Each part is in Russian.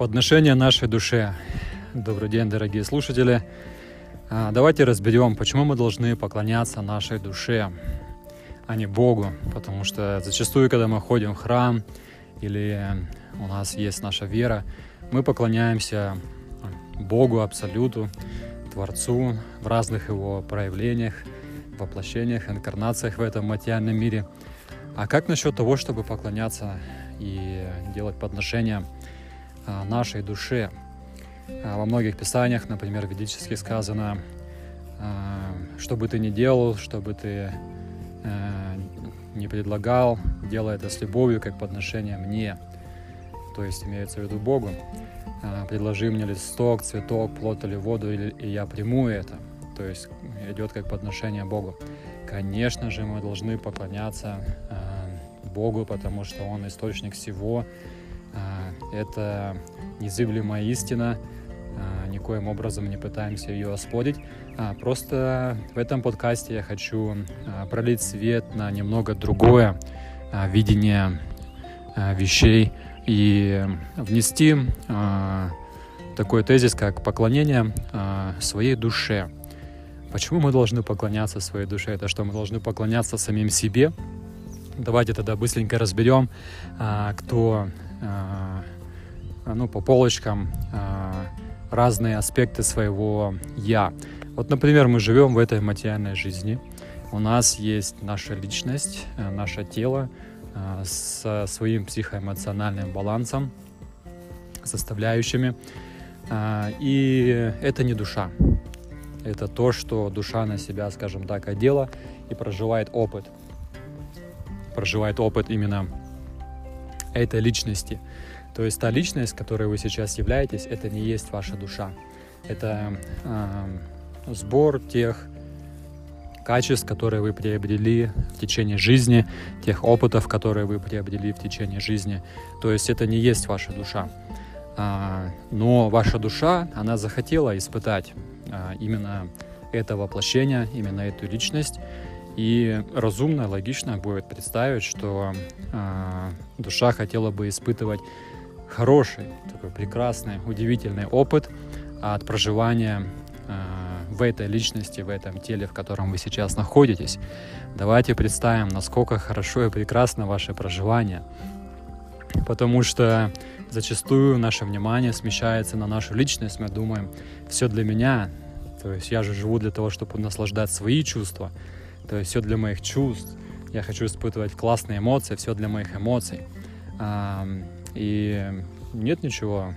Подношение нашей душе. Добрый день, дорогие слушатели. А, давайте разберем, почему мы должны поклоняться нашей душе, а не Богу. Потому что зачастую, когда мы ходим в храм или у нас есть наша вера, мы поклоняемся Богу, Абсолюту, Творцу в разных его проявлениях, воплощениях, инкарнациях в этом материальном мире. А как насчет того, чтобы поклоняться и делать подношения нашей душе? А, во многих писаниях, например, ведически сказано, а, что бы ты ни делал, что бы ты не предлагал, делай это с любовью, как подношение мне. То есть имеется в виду Богу. Предложи мне листок, цветок, плод или воду, и я приму это. То есть идет как подношение Богу. Конечно же, мы должны поклоняться Богу, потому что Он источник всего. А, это незыблемая истина, а, никоим образом не пытаемся ее оспорить. А, просто в этом подкасте я хочу пролить свет на немного другое видение вещей и внести такой тезис, как поклонение своей душе. Почему мы должны поклоняться своей душе? Это что мы должны поклоняться самим себе, Давайте тогда быстренько разберем, а, кто а, ну, по полочкам а, разные аспекты своего «я». Вот, например, мы живем в этой материальной жизни. У нас есть наша личность, наше тело со своим психоэмоциональным балансом, составляющими. И это не душа. Это то, что душа на себя, скажем так, одела и проживает опыт – проживает опыт именно этой личности. То есть та личность, которой вы сейчас являетесь, это не есть ваша душа. Это э, сбор тех качеств, которые вы приобрели в течение жизни, тех опытов, которые вы приобрели в течение жизни. То есть это не есть ваша душа. А, но ваша душа, она захотела испытать а, именно это воплощение, именно эту личность, и разумно, логично будет представить, что э, душа хотела бы испытывать хороший, такой прекрасный, удивительный опыт от проживания э, в этой личности, в этом теле, в котором вы сейчас находитесь. Давайте представим, насколько хорошо и прекрасно ваше проживание. Потому что зачастую наше внимание смещается на нашу личность. Мы думаем, все для меня. То есть я же живу для того, чтобы наслаждать свои чувства. То есть все для моих чувств. Я хочу испытывать классные эмоции, все для моих эмоций. И нет ничего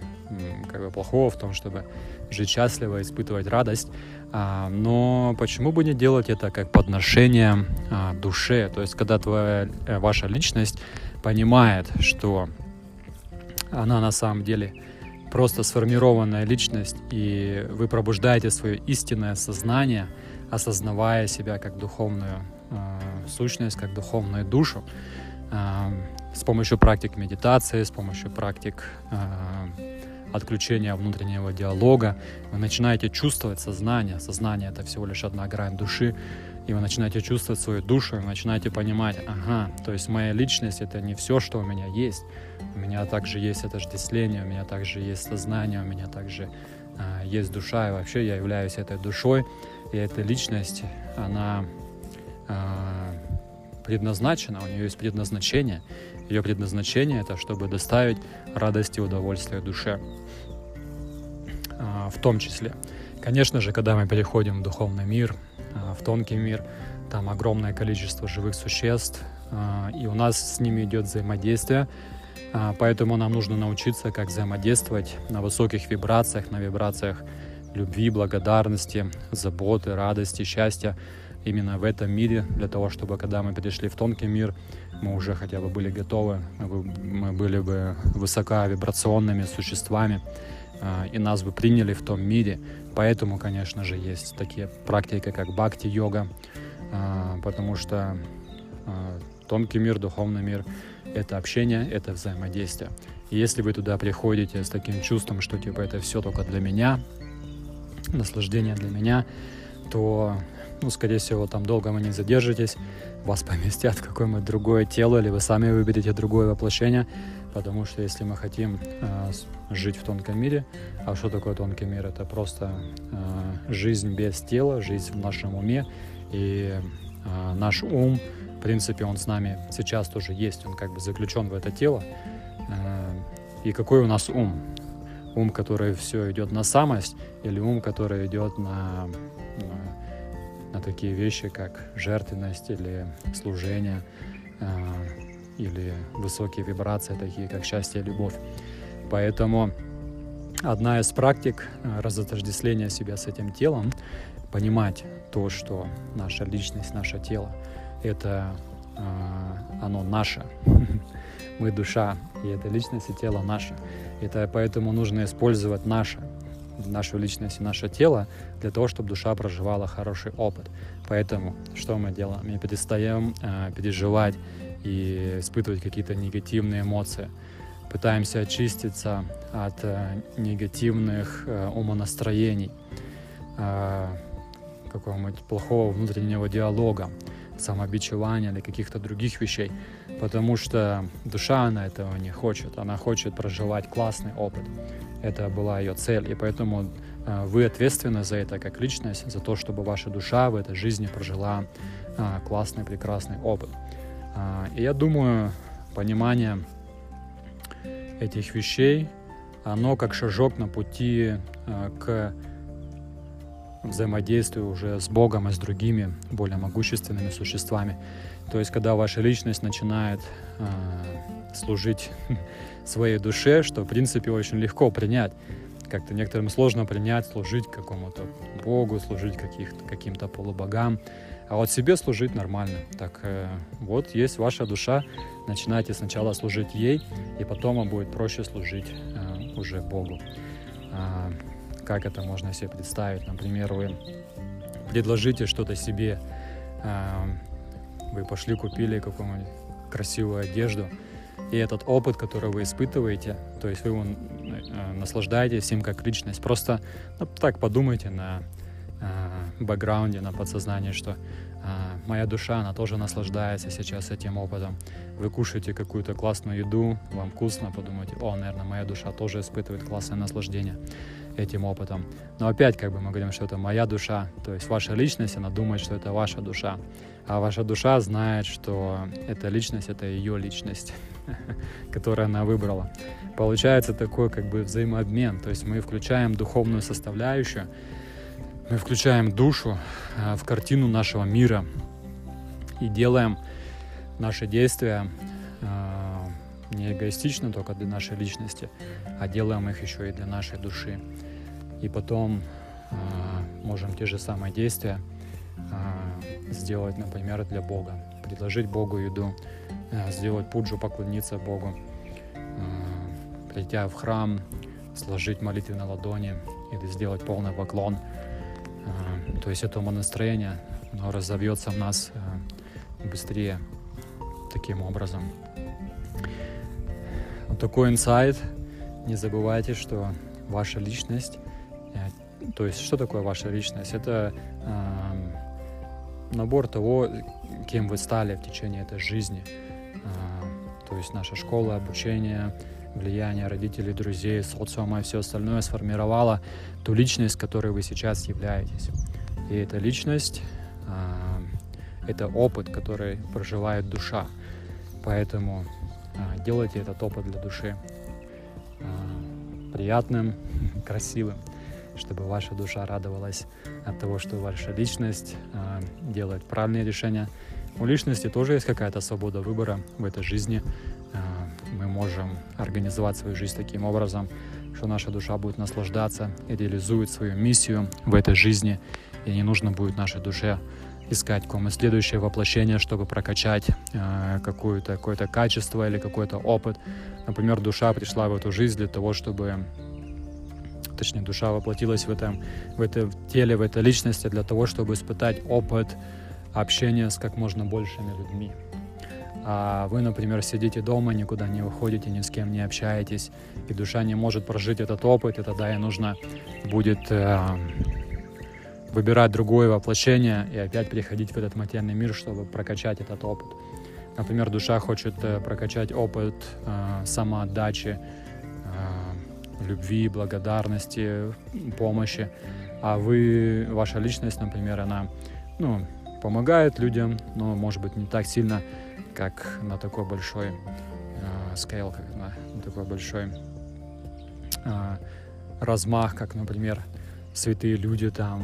как бы плохого в том, чтобы жить счастливо, испытывать радость. А, но почему бы не делать это как подношение а, душе? То есть, когда твоя, э, ваша личность понимает, что она на самом деле просто сформированная личность, и вы пробуждаете свое истинное сознание – осознавая себя как духовную э, сущность, как духовную душу, э, с помощью практик медитации, с помощью практик э, отключения внутреннего диалога, вы начинаете чувствовать сознание. Сознание — это всего лишь одна грань души, и вы начинаете чувствовать свою душу, и вы начинаете понимать, ага, то есть моя личность — это не все, что у меня есть. У меня также есть отождествление, у меня также есть сознание, у меня также э, есть душа, и вообще я являюсь этой душой, и эта личность, она э, предназначена, у нее есть предназначение. Ее предназначение это чтобы доставить радость и удовольствие душе. Э, в том числе. Конечно же, когда мы переходим в духовный мир, э, в тонкий мир, там огромное количество живых существ, э, и у нас с ними идет взаимодействие, Поэтому нам нужно научиться, как взаимодействовать на высоких вибрациях, на вибрациях любви, благодарности, заботы, радости, счастья именно в этом мире, для того, чтобы когда мы перешли в тонкий мир, мы уже хотя бы были готовы, мы были бы высоковибрационными существами, а, и нас бы приняли в том мире. Поэтому, конечно же, есть такие практики, как бхакти-йога, а, потому что а, тонкий мир, духовный мир — это общение, это взаимодействие. И если вы туда приходите с таким чувством, что типа это все только для меня, наслаждение для меня, то, ну, скорее всего, там долго вы не задержитесь, вас поместят в какое-нибудь другое тело, или вы сами выберете другое воплощение, потому что если мы хотим э, жить в тонком мире, а что такое тонкий мир? Это просто э, жизнь без тела, жизнь в нашем уме, и э, наш ум, в принципе, он с нами сейчас тоже есть, он как бы заключен в это тело. Э, и какой у нас ум? Ум, который все идет на самость, или ум, который идет на, на, на такие вещи, как жертвенность или служение, э, или высокие вибрации, такие как счастье и любовь. Поэтому одна из практик э, разотождествления себя с этим телом, понимать то, что наша личность, наше тело, это э, оно наше. Мы душа, и эта личность и тело наше. Это поэтому нужно использовать наше, нашу личность и наше тело для того, чтобы душа проживала хороший опыт. Поэтому что мы делаем? Мы перестаем э, переживать и испытывать какие-то негативные эмоции. Пытаемся очиститься от э, негативных э, умонастроений, э, какого-нибудь плохого внутреннего диалога, самобичевания или каких-то других вещей. Потому что душа, она этого не хочет. Она хочет проживать классный опыт. Это была ее цель. И поэтому э, вы ответственны за это как личность, за то, чтобы ваша душа в этой жизни прожила э, классный, прекрасный опыт. А, и я думаю, понимание этих вещей, оно как шажок на пути э, к взаимодействию уже с Богом и с другими более могущественными существами. То есть, когда ваша личность начинает э, служить своей душе, что, в принципе, очень легко принять. Как-то некоторым сложно принять, служить какому-то Богу, служить каким-то полубогам. А вот себе служить нормально. Так э, вот есть ваша душа, начинайте сначала служить ей, и потом вам будет проще служить э, уже Богу. А, как это можно себе представить? Например, вы предложите что-то себе, а, вы пошли купили какую-нибудь красивую одежду, и этот опыт, который вы испытываете, то есть вы его э, наслаждаетесь им как личность. Просто ну, так подумайте на э, бэкграунде, на подсознании, что а, моя душа, она тоже наслаждается сейчас этим опытом. Вы кушаете какую-то классную еду, вам вкусно, подумайте, о, наверное, моя душа тоже испытывает классное наслаждение этим опытом. Но опять, как бы мы говорим, что это моя душа, то есть ваша личность, она думает, что это ваша душа. А ваша душа знает, что эта личность — это ее личность, которую она выбрала. Получается такой как бы взаимообмен, то есть мы включаем духовную составляющую, мы включаем душу э, в картину нашего мира и делаем наши действия не эгоистично только для нашей личности, а делаем их еще и для нашей души. И потом э, можем те же самые действия сделать, например, для Бога. Предложить Богу еду, сделать пуджу, поклониться Богу, прийти в храм, сложить молитвы на ладони или сделать полный поклон – а, то есть это умонастроение, оно разовьется в нас а, быстрее таким образом. Такой инсайт. Не забывайте, что ваша личность, э, то есть что такое ваша личность? Это э, набор того, кем вы стали в течение этой жизни. Э, то есть наша школа, обучение, влияние родителей, друзей, социума и все остальное сформировало ту личность, которой вы сейчас являетесь. И эта личность э, это опыт, который проживает душа. Поэтому делайте этот опыт для души. Э, приятным, красивым, чтобы ваша душа радовалась от того, что ваша личность э, делает правильные решения. У личности тоже есть какая-то свобода выбора в этой жизни. Мы можем организовать свою жизнь таким образом, что наша душа будет наслаждаться и реализует свою миссию в этой жизни, и не нужно будет нашей душе искать какое-нибудь следующее воплощение, чтобы прокачать э, какое-то какое качество или какой-то опыт. Например, душа пришла в эту жизнь для того, чтобы точнее, душа воплотилась в этом, в этом теле, в этой личности для того, чтобы испытать опыт общения с как можно большими людьми. А вы, например, сидите дома, никуда не уходите, ни с кем не общаетесь, и душа не может прожить этот опыт, и тогда ей нужно будет э, выбирать другое воплощение и опять переходить в этот материальный мир, чтобы прокачать этот опыт. Например, душа хочет э, прокачать опыт э, самоотдачи, э, любви, благодарности, помощи, а вы, ваша личность, например, она ну, помогает людям, но может быть не так сильно, как на такой большой э, как на, на такой большой э, размах, как, например, святые люди, там,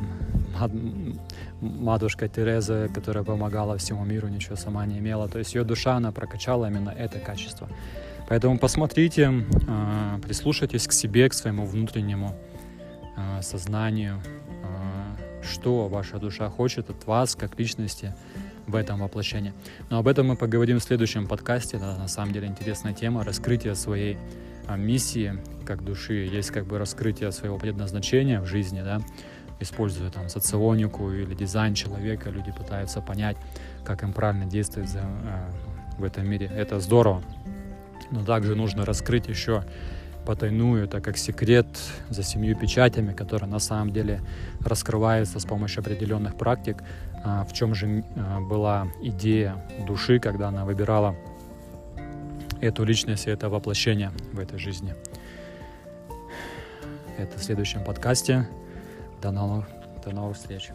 матушка Тереза, которая помогала всему миру, ничего сама не имела. То есть ее душа, она прокачала именно это качество. Поэтому посмотрите, а, прислушайтесь к себе, к своему внутреннему а, сознанию, а, что ваша душа хочет от вас, как личности в этом воплощении. Но об этом мы поговорим в следующем подкасте. Это на самом деле интересная тема, раскрытие своей миссии как души, есть как бы раскрытие своего предназначения в жизни, да, используя там соционику или дизайн человека, люди пытаются понять, как им правильно действовать за, э, в этом мире. Это здорово. Но также нужно раскрыть еще потайную, так как секрет за семью печатями, который на самом деле раскрывается с помощью определенных практик. А, в чем же а, была идея души, когда она выбирала эту личность это воплощение в этой жизни. Это в следующем подкасте. До новых, до новых встреч.